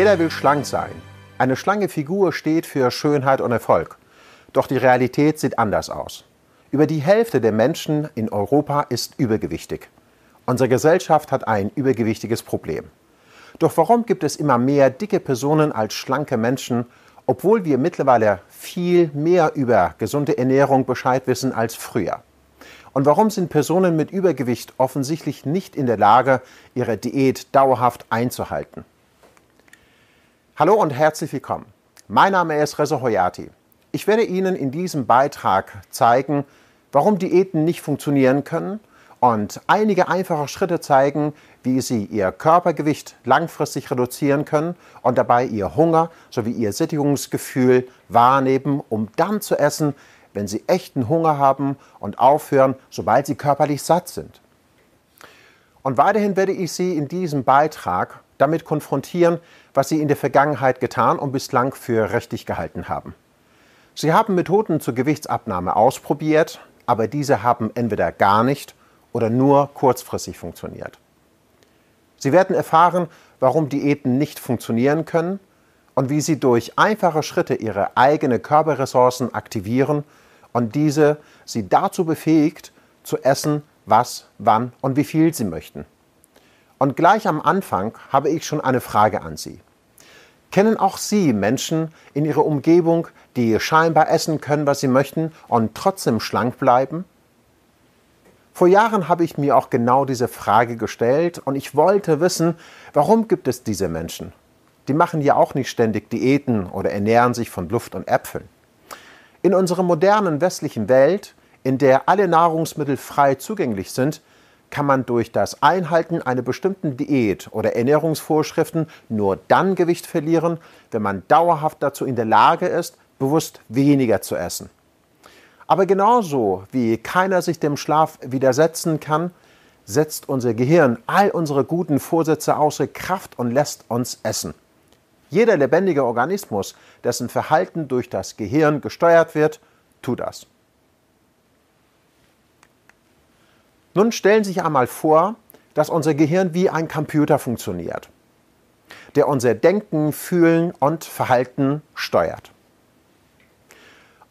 Jeder will schlank sein. Eine schlanke Figur steht für Schönheit und Erfolg. Doch die Realität sieht anders aus. Über die Hälfte der Menschen in Europa ist übergewichtig. Unsere Gesellschaft hat ein übergewichtiges Problem. Doch warum gibt es immer mehr dicke Personen als schlanke Menschen, obwohl wir mittlerweile viel mehr über gesunde Ernährung Bescheid wissen als früher? Und warum sind Personen mit Übergewicht offensichtlich nicht in der Lage, ihre Diät dauerhaft einzuhalten? Hallo und herzlich willkommen. Mein Name ist Reza Hoyati. Ich werde Ihnen in diesem Beitrag zeigen, warum Diäten nicht funktionieren können und einige einfache Schritte zeigen, wie Sie Ihr Körpergewicht langfristig reduzieren können und dabei Ihr Hunger sowie Ihr Sättigungsgefühl wahrnehmen, um dann zu essen, wenn Sie echten Hunger haben und aufhören, sobald Sie körperlich satt sind. Und weiterhin werde ich Sie in diesem Beitrag damit konfrontieren, was Sie in der Vergangenheit getan und bislang für richtig gehalten haben. Sie haben Methoden zur Gewichtsabnahme ausprobiert, aber diese haben entweder gar nicht oder nur kurzfristig funktioniert. Sie werden erfahren, warum Diäten nicht funktionieren können und wie Sie durch einfache Schritte Ihre eigenen Körperressourcen aktivieren und diese Sie dazu befähigt, zu essen, was, wann und wie viel Sie möchten. Und gleich am Anfang habe ich schon eine Frage an Sie. Kennen auch Sie Menschen in Ihrer Umgebung, die scheinbar essen können, was sie möchten und trotzdem schlank bleiben? Vor Jahren habe ich mir auch genau diese Frage gestellt und ich wollte wissen, warum gibt es diese Menschen? Die machen ja auch nicht ständig Diäten oder ernähren sich von Luft und Äpfeln. In unserer modernen westlichen Welt, in der alle Nahrungsmittel frei zugänglich sind, kann man durch das Einhalten einer bestimmten Diät oder Ernährungsvorschriften nur dann Gewicht verlieren, wenn man dauerhaft dazu in der Lage ist, bewusst weniger zu essen. Aber genauso wie keiner sich dem Schlaf widersetzen kann, setzt unser Gehirn all unsere guten Vorsätze außer Kraft und lässt uns essen. Jeder lebendige Organismus, dessen Verhalten durch das Gehirn gesteuert wird, tut das. Nun stellen Sie sich einmal vor, dass unser Gehirn wie ein Computer funktioniert, der unser Denken, Fühlen und Verhalten steuert.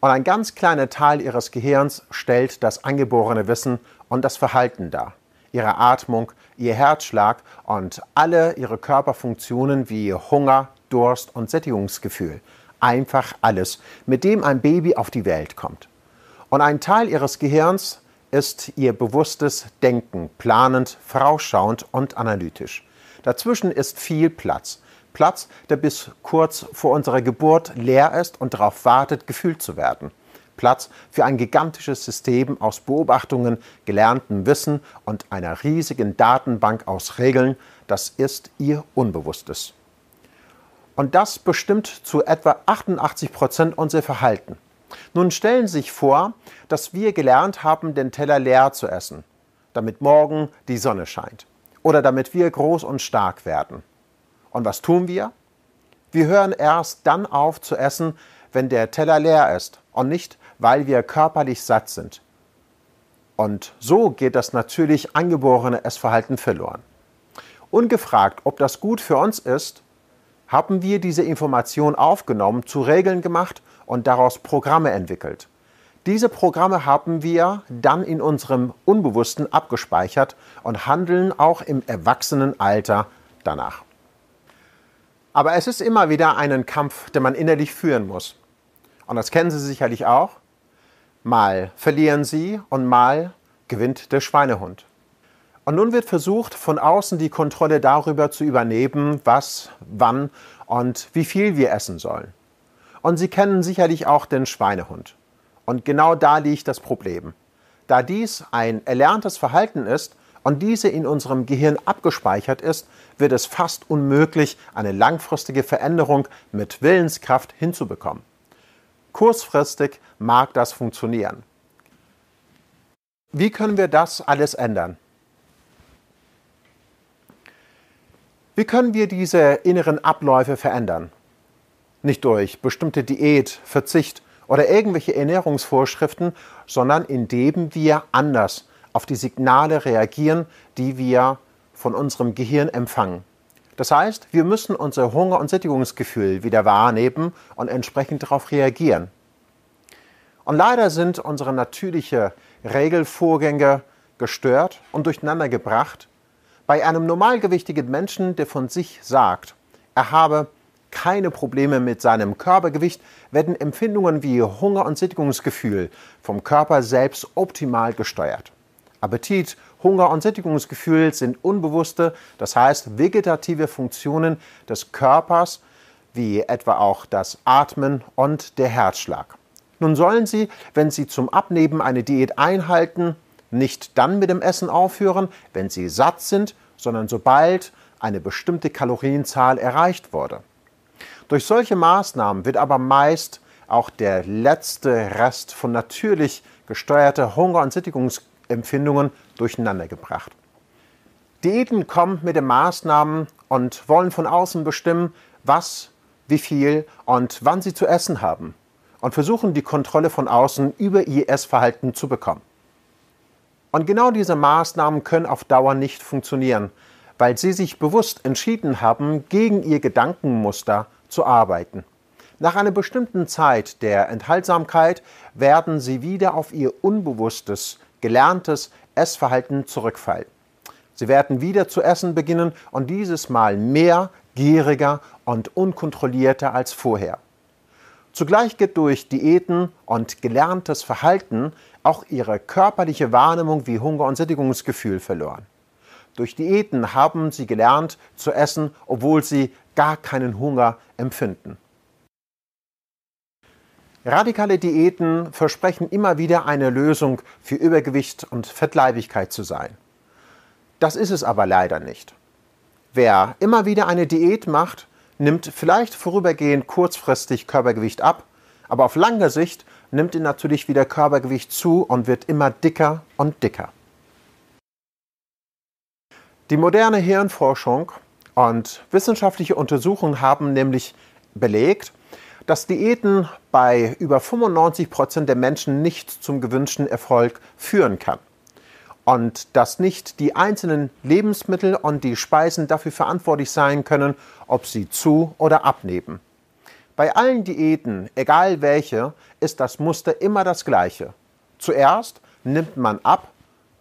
Und ein ganz kleiner Teil ihres Gehirns stellt das angeborene Wissen und das Verhalten dar. Ihre Atmung, ihr Herzschlag und alle ihre Körperfunktionen wie Hunger, Durst und Sättigungsgefühl. Einfach alles, mit dem ein Baby auf die Welt kommt. Und ein Teil ihres Gehirns ist ihr bewusstes Denken, planend, vorausschauend und analytisch. Dazwischen ist viel Platz. Platz, der bis kurz vor unserer Geburt leer ist und darauf wartet, gefühlt zu werden. Platz für ein gigantisches System aus Beobachtungen, gelerntem Wissen und einer riesigen Datenbank aus Regeln, das ist ihr Unbewusstes. Und das bestimmt zu etwa 88 Prozent unser Verhalten. Nun stellen Sie sich vor, dass wir gelernt haben, den Teller leer zu essen, damit morgen die Sonne scheint oder damit wir groß und stark werden. Und was tun wir? Wir hören erst dann auf zu essen, wenn der Teller leer ist und nicht, weil wir körperlich satt sind. Und so geht das natürlich angeborene Essverhalten verloren. Ungefragt, ob das gut für uns ist, haben wir diese Information aufgenommen, zu Regeln gemacht und daraus Programme entwickelt. Diese Programme haben wir dann in unserem Unbewussten abgespeichert und handeln auch im Erwachsenenalter danach. Aber es ist immer wieder einen Kampf, den man innerlich führen muss. Und das kennen Sie sicherlich auch. Mal verlieren Sie und mal gewinnt der Schweinehund. Und nun wird versucht, von außen die Kontrolle darüber zu übernehmen, was, wann und wie viel wir essen sollen. Und Sie kennen sicherlich auch den Schweinehund. Und genau da liegt das Problem. Da dies ein erlerntes Verhalten ist, und diese in unserem Gehirn abgespeichert ist, wird es fast unmöglich, eine langfristige Veränderung mit Willenskraft hinzubekommen. Kurzfristig mag das funktionieren. Wie können wir das alles ändern? Wie können wir diese inneren Abläufe verändern? Nicht durch bestimmte Diät, Verzicht oder irgendwelche Ernährungsvorschriften, sondern indem wir anders auf die Signale reagieren, die wir von unserem Gehirn empfangen. Das heißt, wir müssen unser Hunger- und Sättigungsgefühl wieder wahrnehmen und entsprechend darauf reagieren. Und leider sind unsere natürlichen Regelvorgänge gestört und durcheinander gebracht bei einem normalgewichtigen Menschen, der von sich sagt, er habe keine Probleme mit seinem Körpergewicht, werden Empfindungen wie Hunger und Sättigungsgefühl vom Körper selbst optimal gesteuert. Appetit, Hunger und Sättigungsgefühl sind unbewusste, das heißt vegetative Funktionen des Körpers, wie etwa auch das Atmen und der Herzschlag. Nun sollen Sie, wenn Sie zum Abnehmen eine Diät einhalten, nicht dann mit dem Essen aufhören, wenn Sie satt sind, sondern sobald eine bestimmte Kalorienzahl erreicht wurde. Durch solche Maßnahmen wird aber meist auch der letzte Rest von natürlich gesteuerter Hunger- und Sättigungsempfindungen durcheinandergebracht. Diäten kommen mit den Maßnahmen und wollen von außen bestimmen, was, wie viel und wann sie zu essen haben und versuchen die Kontrolle von außen über ihr Essverhalten zu bekommen. Und genau diese Maßnahmen können auf Dauer nicht funktionieren, weil sie sich bewusst entschieden haben, gegen ihr Gedankenmuster zu arbeiten. Nach einer bestimmten Zeit der Enthaltsamkeit werden sie wieder auf ihr unbewusstes, gelerntes Essverhalten zurückfallen. Sie werden wieder zu essen beginnen und dieses Mal mehr, gieriger und unkontrollierter als vorher. Zugleich geht durch Diäten und gelerntes Verhalten auch ihre körperliche Wahrnehmung wie Hunger und Sättigungsgefühl verloren. Durch Diäten haben sie gelernt zu essen, obwohl sie gar keinen Hunger empfinden. Radikale Diäten versprechen immer wieder eine Lösung für Übergewicht und Fettleibigkeit zu sein. Das ist es aber leider nicht. Wer immer wieder eine Diät macht, nimmt vielleicht vorübergehend kurzfristig Körpergewicht ab, aber auf lange Sicht nimmt ihn natürlich wieder Körpergewicht zu und wird immer dicker und dicker. Die moderne Hirnforschung und wissenschaftliche Untersuchungen haben nämlich belegt, dass Diäten bei über 95 Prozent der Menschen nicht zum gewünschten Erfolg führen kann. Und dass nicht die einzelnen Lebensmittel und die Speisen dafür verantwortlich sein können, ob sie zu oder abnehmen. Bei allen Diäten, egal welche, ist das Muster immer das gleiche. Zuerst nimmt man ab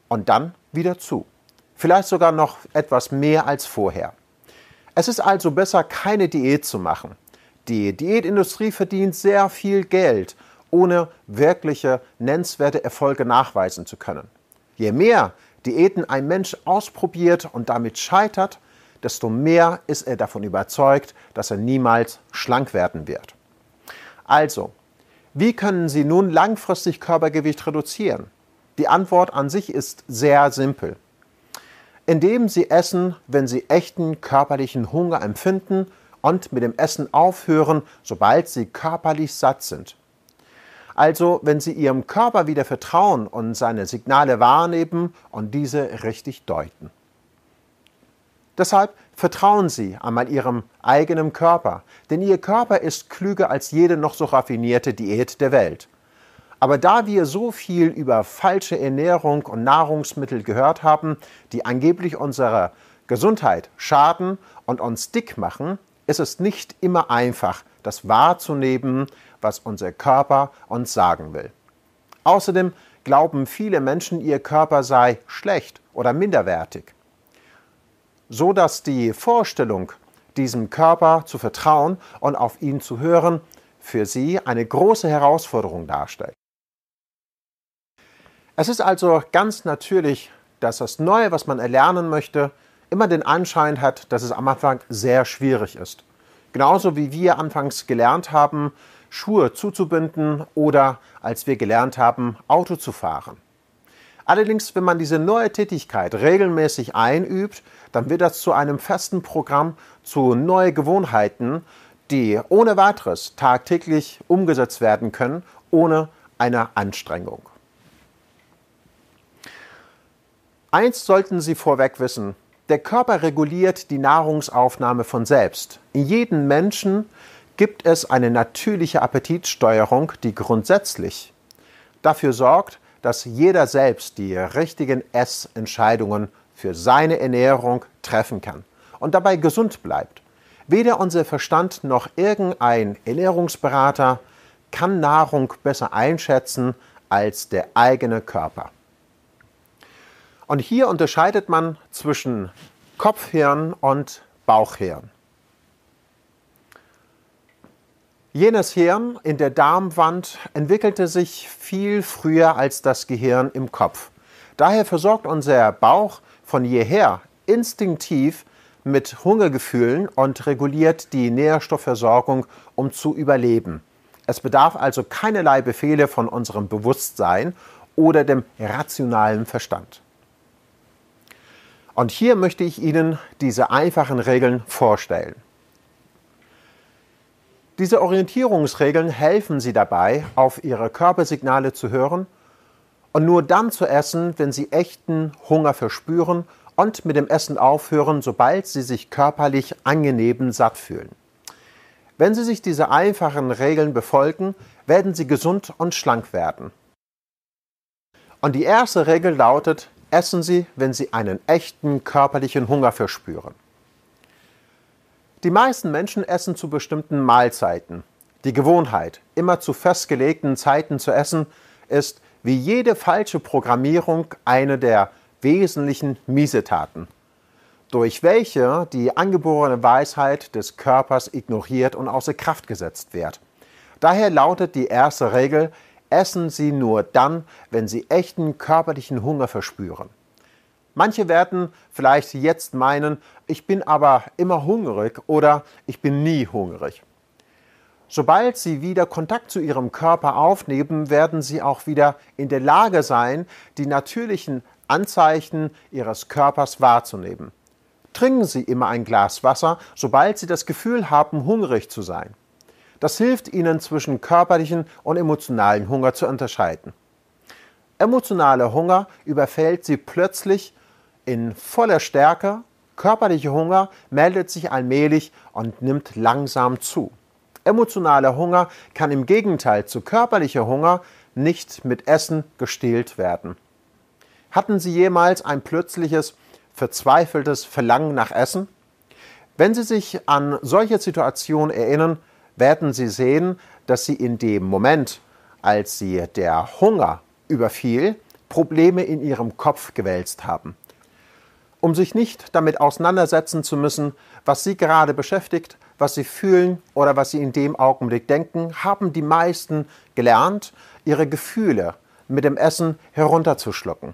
und dann wieder zu vielleicht sogar noch etwas mehr als vorher. Es ist also besser, keine Diät zu machen. Die Diätindustrie verdient sehr viel Geld, ohne wirkliche nennenswerte Erfolge nachweisen zu können. Je mehr Diäten ein Mensch ausprobiert und damit scheitert, desto mehr ist er davon überzeugt, dass er niemals schlank werden wird. Also, wie können Sie nun langfristig Körpergewicht reduzieren? Die Antwort an sich ist sehr simpel indem sie essen, wenn sie echten körperlichen Hunger empfinden und mit dem Essen aufhören, sobald sie körperlich satt sind. Also wenn sie ihrem Körper wieder vertrauen und seine Signale wahrnehmen und diese richtig deuten. Deshalb vertrauen Sie einmal Ihrem eigenen Körper, denn Ihr Körper ist klüger als jede noch so raffinierte Diät der Welt. Aber da wir so viel über falsche Ernährung und Nahrungsmittel gehört haben, die angeblich unserer Gesundheit schaden und uns dick machen, ist es nicht immer einfach, das wahrzunehmen, was unser Körper uns sagen will. Außerdem glauben viele Menschen, ihr Körper sei schlecht oder minderwertig, so dass die Vorstellung, diesem Körper zu vertrauen und auf ihn zu hören, für sie eine große Herausforderung darstellt. Es ist also ganz natürlich, dass das Neue, was man erlernen möchte, immer den Anschein hat, dass es am Anfang sehr schwierig ist. Genauso wie wir anfangs gelernt haben, Schuhe zuzubinden oder als wir gelernt haben, Auto zu fahren. Allerdings, wenn man diese neue Tätigkeit regelmäßig einübt, dann wird das zu einem festen Programm, zu neuen Gewohnheiten, die ohne weiteres tagtäglich umgesetzt werden können, ohne eine Anstrengung. Eins sollten Sie vorweg wissen. Der Körper reguliert die Nahrungsaufnahme von selbst. In jedem Menschen gibt es eine natürliche Appetitsteuerung, die grundsätzlich dafür sorgt, dass jeder selbst die richtigen Essentscheidungen für seine Ernährung treffen kann. und dabei gesund bleibt. Weder unser Verstand noch irgendein Ernährungsberater kann Nahrung besser einschätzen als der eigene Körper. Und hier unterscheidet man zwischen Kopfhirn und Bauchhirn. Jenes Hirn in der Darmwand entwickelte sich viel früher als das Gehirn im Kopf. Daher versorgt unser Bauch von jeher instinktiv mit Hungergefühlen und reguliert die Nährstoffversorgung, um zu überleben. Es bedarf also keinerlei Befehle von unserem Bewusstsein oder dem rationalen Verstand. Und hier möchte ich Ihnen diese einfachen Regeln vorstellen. Diese Orientierungsregeln helfen Sie dabei, auf Ihre Körpersignale zu hören und nur dann zu essen, wenn Sie echten Hunger verspüren und mit dem Essen aufhören, sobald Sie sich körperlich angenehm satt fühlen. Wenn Sie sich diese einfachen Regeln befolgen, werden Sie gesund und schlank werden. Und die erste Regel lautet, essen Sie, wenn Sie einen echten körperlichen Hunger verspüren. Die meisten Menschen essen zu bestimmten Mahlzeiten. Die Gewohnheit, immer zu festgelegten Zeiten zu essen, ist wie jede falsche Programmierung eine der wesentlichen Miesetaten durch welche die angeborene Weisheit des Körpers ignoriert und außer Kraft gesetzt wird. Daher lautet die erste Regel, essen Sie nur dann, wenn Sie echten körperlichen Hunger verspüren. Manche werden vielleicht jetzt meinen, ich bin aber immer hungrig oder ich bin nie hungrig. Sobald Sie wieder Kontakt zu Ihrem Körper aufnehmen, werden Sie auch wieder in der Lage sein, die natürlichen Anzeichen Ihres Körpers wahrzunehmen. Trinken Sie immer ein Glas Wasser, sobald Sie das Gefühl haben, hungrig zu sein. Das hilft Ihnen zwischen körperlichen und emotionalen Hunger zu unterscheiden. Emotionaler Hunger überfällt Sie plötzlich in voller Stärke, körperlicher Hunger meldet sich allmählich und nimmt langsam zu. Emotionaler Hunger kann im Gegenteil zu körperlicher Hunger nicht mit Essen gestillt werden. Hatten Sie jemals ein plötzliches verzweifeltes Verlangen nach Essen? Wenn Sie sich an solche Situationen erinnern, werden Sie sehen, dass Sie in dem Moment, als Sie der Hunger überfiel, Probleme in Ihrem Kopf gewälzt haben. Um sich nicht damit auseinandersetzen zu müssen, was Sie gerade beschäftigt, was Sie fühlen oder was Sie in dem Augenblick denken, haben die meisten gelernt, ihre Gefühle mit dem Essen herunterzuschlucken.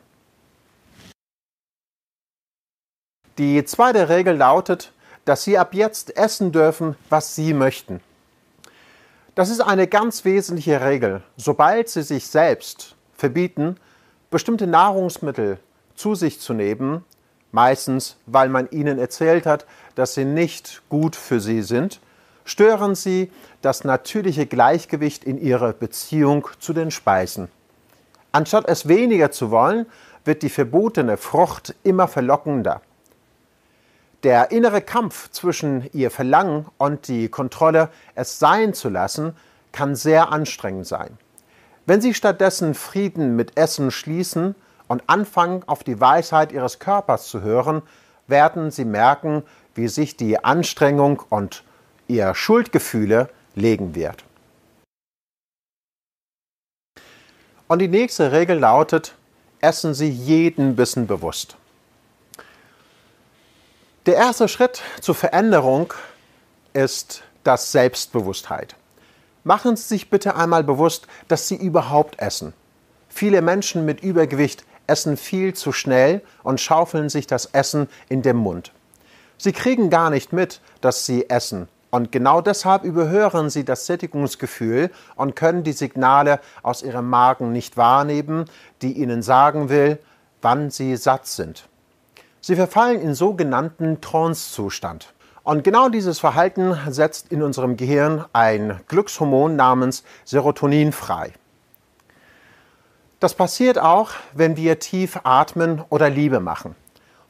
Die zweite Regel lautet, dass Sie ab jetzt essen dürfen, was Sie möchten. Das ist eine ganz wesentliche Regel. Sobald Sie sich selbst verbieten, bestimmte Nahrungsmittel zu sich zu nehmen, meistens weil man ihnen erzählt hat, dass sie nicht gut für sie sind, stören sie das natürliche Gleichgewicht in ihrer Beziehung zu den Speisen. Anstatt es weniger zu wollen, wird die verbotene Frucht immer verlockender. Der innere Kampf zwischen ihr Verlangen und die Kontrolle, es sein zu lassen, kann sehr anstrengend sein. Wenn Sie stattdessen Frieden mit Essen schließen und anfangen, auf die Weisheit Ihres Körpers zu hören, werden Sie merken, wie sich die Anstrengung und Ihr Schuldgefühle legen wird. Und die nächste Regel lautet, essen Sie jeden Bissen bewusst. Der erste Schritt zur Veränderung ist das Selbstbewusstheit. Machen Sie sich bitte einmal bewusst, dass Sie überhaupt essen. Viele Menschen mit Übergewicht essen viel zu schnell und schaufeln sich das Essen in den Mund. Sie kriegen gar nicht mit, dass sie essen. Und genau deshalb überhören sie das Sättigungsgefühl und können die Signale aus ihrem Magen nicht wahrnehmen, die ihnen sagen will, wann sie satt sind. Sie verfallen in sogenannten Trance-Zustand. Und genau dieses Verhalten setzt in unserem Gehirn ein Glückshormon namens Serotonin frei. Das passiert auch, wenn wir tief atmen oder Liebe machen.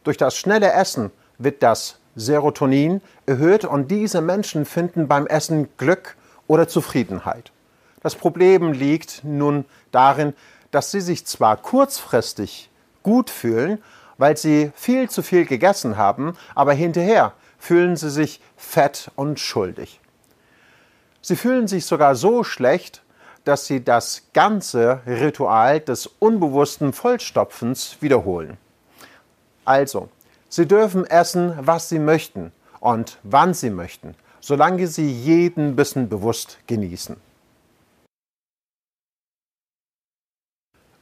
Durch das schnelle Essen wird das Serotonin erhöht und diese Menschen finden beim Essen Glück oder Zufriedenheit. Das Problem liegt nun darin, dass sie sich zwar kurzfristig gut fühlen, weil sie viel zu viel gegessen haben, aber hinterher fühlen Sie sich fett und schuldig. Sie fühlen sich sogar so schlecht, dass Sie das ganze Ritual des unbewussten Vollstopfens wiederholen. Also, Sie dürfen essen, was Sie möchten und wann Sie möchten, solange Sie jeden Bissen bewusst genießen.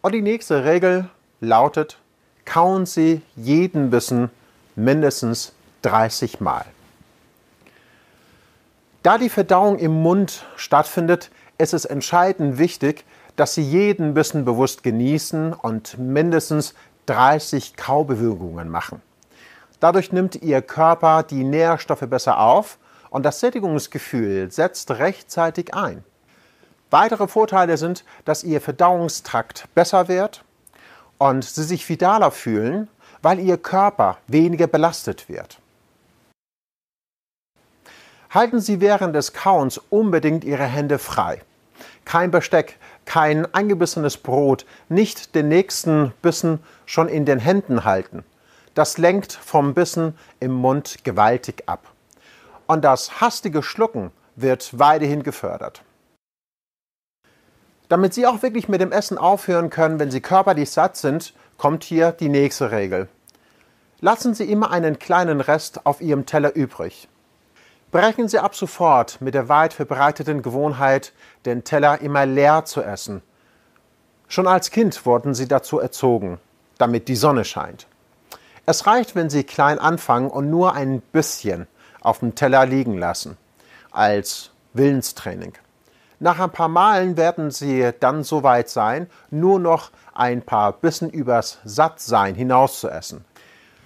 Und die nächste Regel lautet, kauen Sie jeden Bissen mindestens 30 Mal. Da die Verdauung im Mund stattfindet, ist es entscheidend wichtig, dass Sie jeden Bissen bewusst genießen und mindestens 30 Kaubewegungen machen. Dadurch nimmt Ihr Körper die Nährstoffe besser auf und das Sättigungsgefühl setzt rechtzeitig ein. Weitere Vorteile sind, dass Ihr Verdauungstrakt besser wird und Sie sich vitaler fühlen, weil Ihr Körper weniger belastet wird. Halten Sie während des Kauens unbedingt Ihre Hände frei. Kein Besteck, kein eingebissenes Brot, nicht den nächsten Bissen schon in den Händen halten. Das lenkt vom Bissen im Mund gewaltig ab. Und das hastige Schlucken wird weiterhin gefördert. Damit Sie auch wirklich mit dem Essen aufhören können, wenn Sie körperlich satt sind, kommt hier die nächste Regel. Lassen Sie immer einen kleinen Rest auf Ihrem Teller übrig. Brechen Sie ab sofort mit der weit verbreiteten Gewohnheit, den Teller immer leer zu essen. Schon als Kind wurden Sie dazu erzogen, damit die Sonne scheint. Es reicht, wenn Sie klein anfangen und nur ein bisschen auf dem Teller liegen lassen, als Willenstraining. Nach ein paar Malen werden Sie dann so weit sein, nur noch ein paar Bissen übers Sattsein hinaus zu essen.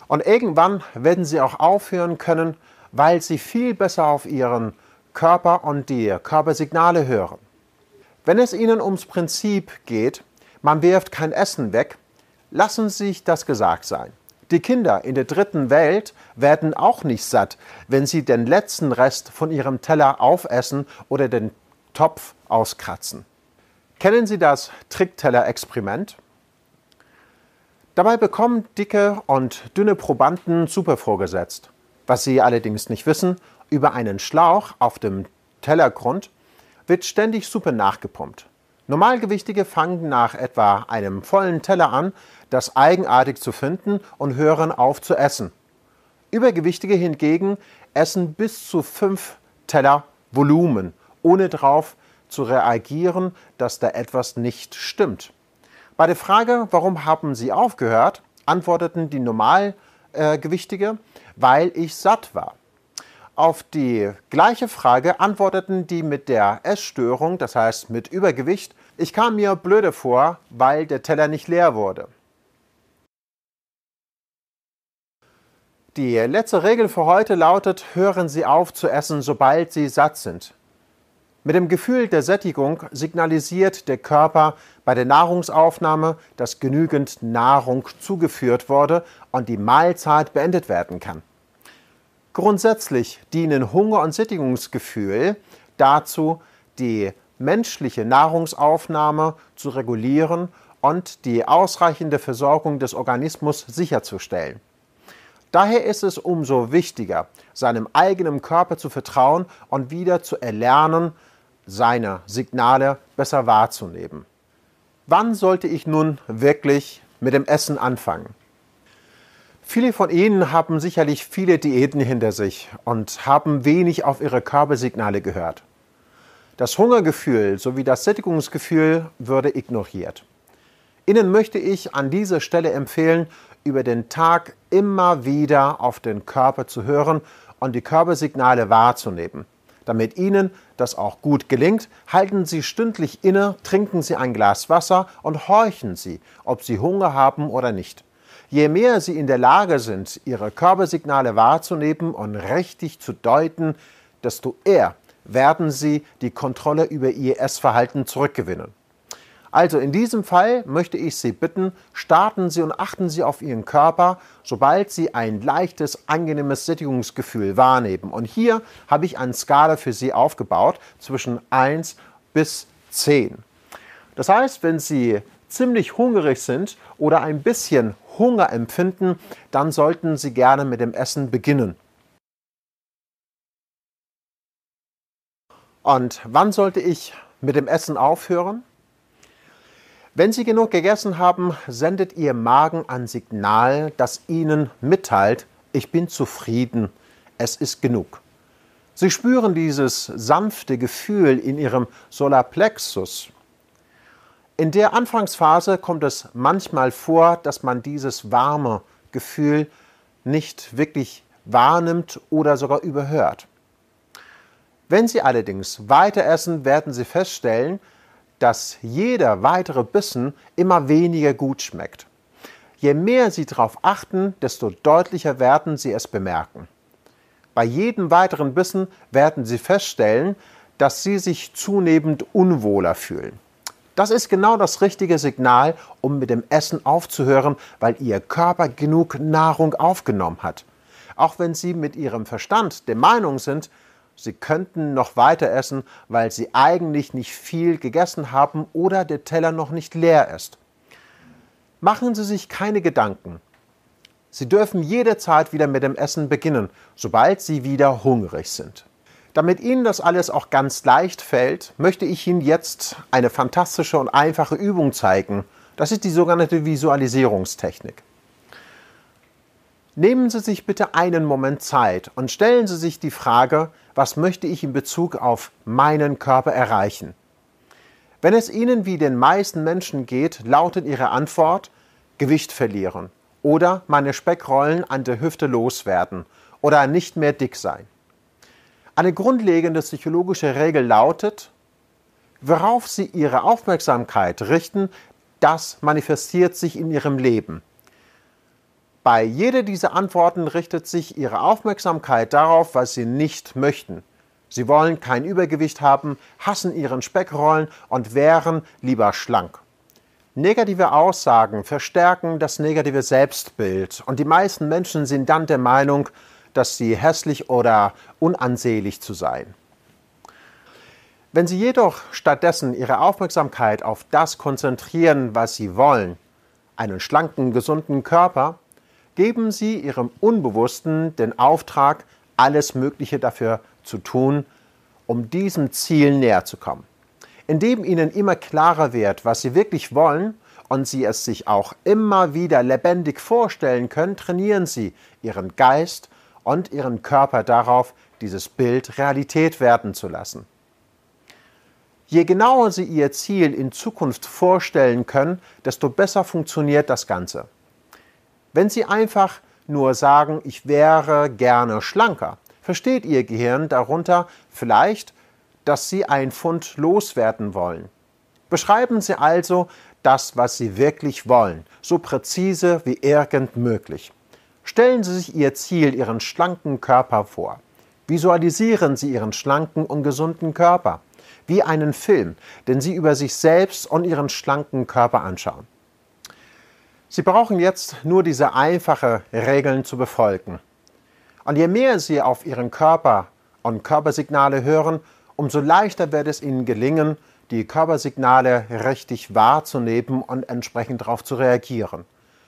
Und irgendwann werden Sie auch aufhören können, weil Sie viel besser auf Ihren Körper und die Körpersignale hören. Wenn es Ihnen ums Prinzip geht, man wirft kein Essen weg, lassen Sie sich das gesagt sein. Die Kinder in der dritten Welt werden auch nicht satt, wenn sie den letzten Rest von ihrem Teller aufessen oder den Topf auskratzen. Kennen Sie das Trickteller-Experiment? Dabei bekommen dicke und dünne Probanden Suppe vorgesetzt. Was sie allerdings nicht wissen, über einen Schlauch auf dem Tellergrund wird ständig Suppe nachgepumpt. Normalgewichtige fangen nach etwa einem vollen Teller an, das eigenartig zu finden und hören auf zu essen. Übergewichtige hingegen essen bis zu fünf Teller Volumen ohne darauf zu reagieren, dass da etwas nicht stimmt. Bei der Frage, warum haben Sie aufgehört, antworteten die Normalgewichtige, weil ich satt war. Auf die gleiche Frage antworteten die mit der Essstörung, das heißt mit Übergewicht, ich kam mir blöde vor, weil der Teller nicht leer wurde. Die letzte Regel für heute lautet, hören Sie auf zu essen, sobald Sie satt sind. Mit dem Gefühl der Sättigung signalisiert der Körper bei der Nahrungsaufnahme, dass genügend Nahrung zugeführt wurde und die Mahlzeit beendet werden kann. Grundsätzlich dienen Hunger und Sättigungsgefühl dazu, die menschliche Nahrungsaufnahme zu regulieren und die ausreichende Versorgung des Organismus sicherzustellen. Daher ist es umso wichtiger, seinem eigenen Körper zu vertrauen und wieder zu erlernen, seine Signale besser wahrzunehmen. Wann sollte ich nun wirklich mit dem Essen anfangen? Viele von Ihnen haben sicherlich viele Diäten hinter sich und haben wenig auf ihre Körpersignale gehört. Das Hungergefühl sowie das Sättigungsgefühl würde ignoriert. Ihnen möchte ich an dieser Stelle empfehlen, über den Tag immer wieder auf den Körper zu hören und die Körpersignale wahrzunehmen. Damit Ihnen das auch gut gelingt, halten Sie stündlich inne, trinken Sie ein Glas Wasser und horchen Sie, ob Sie Hunger haben oder nicht. Je mehr Sie in der Lage sind, Ihre Körpersignale wahrzunehmen und richtig zu deuten, desto eher werden Sie die Kontrolle über Ihr Essverhalten zurückgewinnen. Also in diesem Fall möchte ich Sie bitten, starten Sie und achten Sie auf Ihren Körper, sobald Sie ein leichtes, angenehmes Sättigungsgefühl wahrnehmen. Und hier habe ich eine Skala für Sie aufgebaut zwischen 1 bis 10. Das heißt, wenn Sie ziemlich hungrig sind oder ein bisschen Hunger empfinden, dann sollten Sie gerne mit dem Essen beginnen. Und wann sollte ich mit dem Essen aufhören? Wenn Sie genug gegessen haben, sendet Ihr Magen ein Signal, das Ihnen mitteilt, ich bin zufrieden, es ist genug. Sie spüren dieses sanfte Gefühl in Ihrem Solarplexus. In der Anfangsphase kommt es manchmal vor, dass man dieses warme Gefühl nicht wirklich wahrnimmt oder sogar überhört. Wenn Sie allerdings weiter essen, werden Sie feststellen, dass jeder weitere Bissen immer weniger gut schmeckt. Je mehr Sie darauf achten, desto deutlicher werden Sie es bemerken. Bei jedem weiteren Bissen werden Sie feststellen, dass Sie sich zunehmend unwohler fühlen. Das ist genau das richtige Signal, um mit dem Essen aufzuhören, weil Ihr Körper genug Nahrung aufgenommen hat. Auch wenn Sie mit Ihrem Verstand der Meinung sind, Sie könnten noch weiter essen, weil Sie eigentlich nicht viel gegessen haben oder der Teller noch nicht leer ist. Machen Sie sich keine Gedanken. Sie dürfen jederzeit wieder mit dem Essen beginnen, sobald Sie wieder hungrig sind. Damit Ihnen das alles auch ganz leicht fällt, möchte ich Ihnen jetzt eine fantastische und einfache Übung zeigen. Das ist die sogenannte Visualisierungstechnik. Nehmen Sie sich bitte einen Moment Zeit und stellen Sie sich die Frage, was möchte ich in Bezug auf meinen Körper erreichen? Wenn es Ihnen wie den meisten Menschen geht, lautet Ihre Antwort Gewicht verlieren oder meine Speckrollen an der Hüfte loswerden oder nicht mehr dick sein. Eine grundlegende psychologische Regel lautet, worauf Sie Ihre Aufmerksamkeit richten, das manifestiert sich in Ihrem Leben. Bei jeder dieser Antworten richtet sich Ihre Aufmerksamkeit darauf, was Sie nicht möchten. Sie wollen kein Übergewicht haben, hassen Ihren Speckrollen und wären lieber schlank. Negative Aussagen verstärken das negative Selbstbild und die meisten Menschen sind dann der Meinung, dass sie hässlich oder unansehnlich zu sein. Wenn Sie jedoch stattdessen Ihre Aufmerksamkeit auf das konzentrieren, was Sie wollen, einen schlanken, gesunden Körper, geben Sie Ihrem Unbewussten den Auftrag, alles Mögliche dafür zu tun, um diesem Ziel näher zu kommen. Indem Ihnen immer klarer wird, was Sie wirklich wollen und Sie es sich auch immer wieder lebendig vorstellen können, trainieren Sie Ihren Geist und Ihren Körper darauf, dieses Bild Realität werden zu lassen. Je genauer Sie Ihr Ziel in Zukunft vorstellen können, desto besser funktioniert das Ganze. Wenn Sie einfach nur sagen, ich wäre gerne schlanker, versteht Ihr Gehirn darunter vielleicht, dass Sie ein Pfund loswerden wollen. Beschreiben Sie also das, was Sie wirklich wollen, so präzise wie irgend möglich. Stellen Sie sich Ihr Ziel, Ihren schlanken Körper vor. Visualisieren Sie Ihren schlanken und gesunden Körper, wie einen Film, den Sie über sich selbst und Ihren schlanken Körper anschauen. Sie brauchen jetzt nur diese einfachen Regeln zu befolgen. Und je mehr Sie auf Ihren Körper und Körpersignale hören, umso leichter wird es Ihnen gelingen, die Körpersignale richtig wahrzunehmen und entsprechend darauf zu reagieren.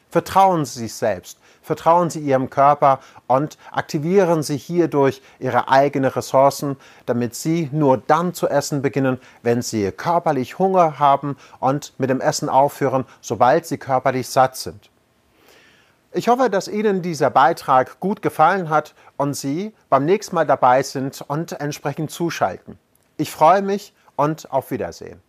Vertrauen Sie sich selbst, vertrauen Sie Ihrem Körper und aktivieren Sie hierdurch Ihre eigenen Ressourcen, damit Sie nur dann zu essen beginnen, wenn Sie körperlich Hunger haben und mit dem Essen aufhören, sobald Sie körperlich satt sind. Ich hoffe, dass Ihnen dieser Beitrag gut gefallen hat und Sie beim nächsten Mal dabei sind und entsprechend zuschalten. Ich freue mich und auf Wiedersehen.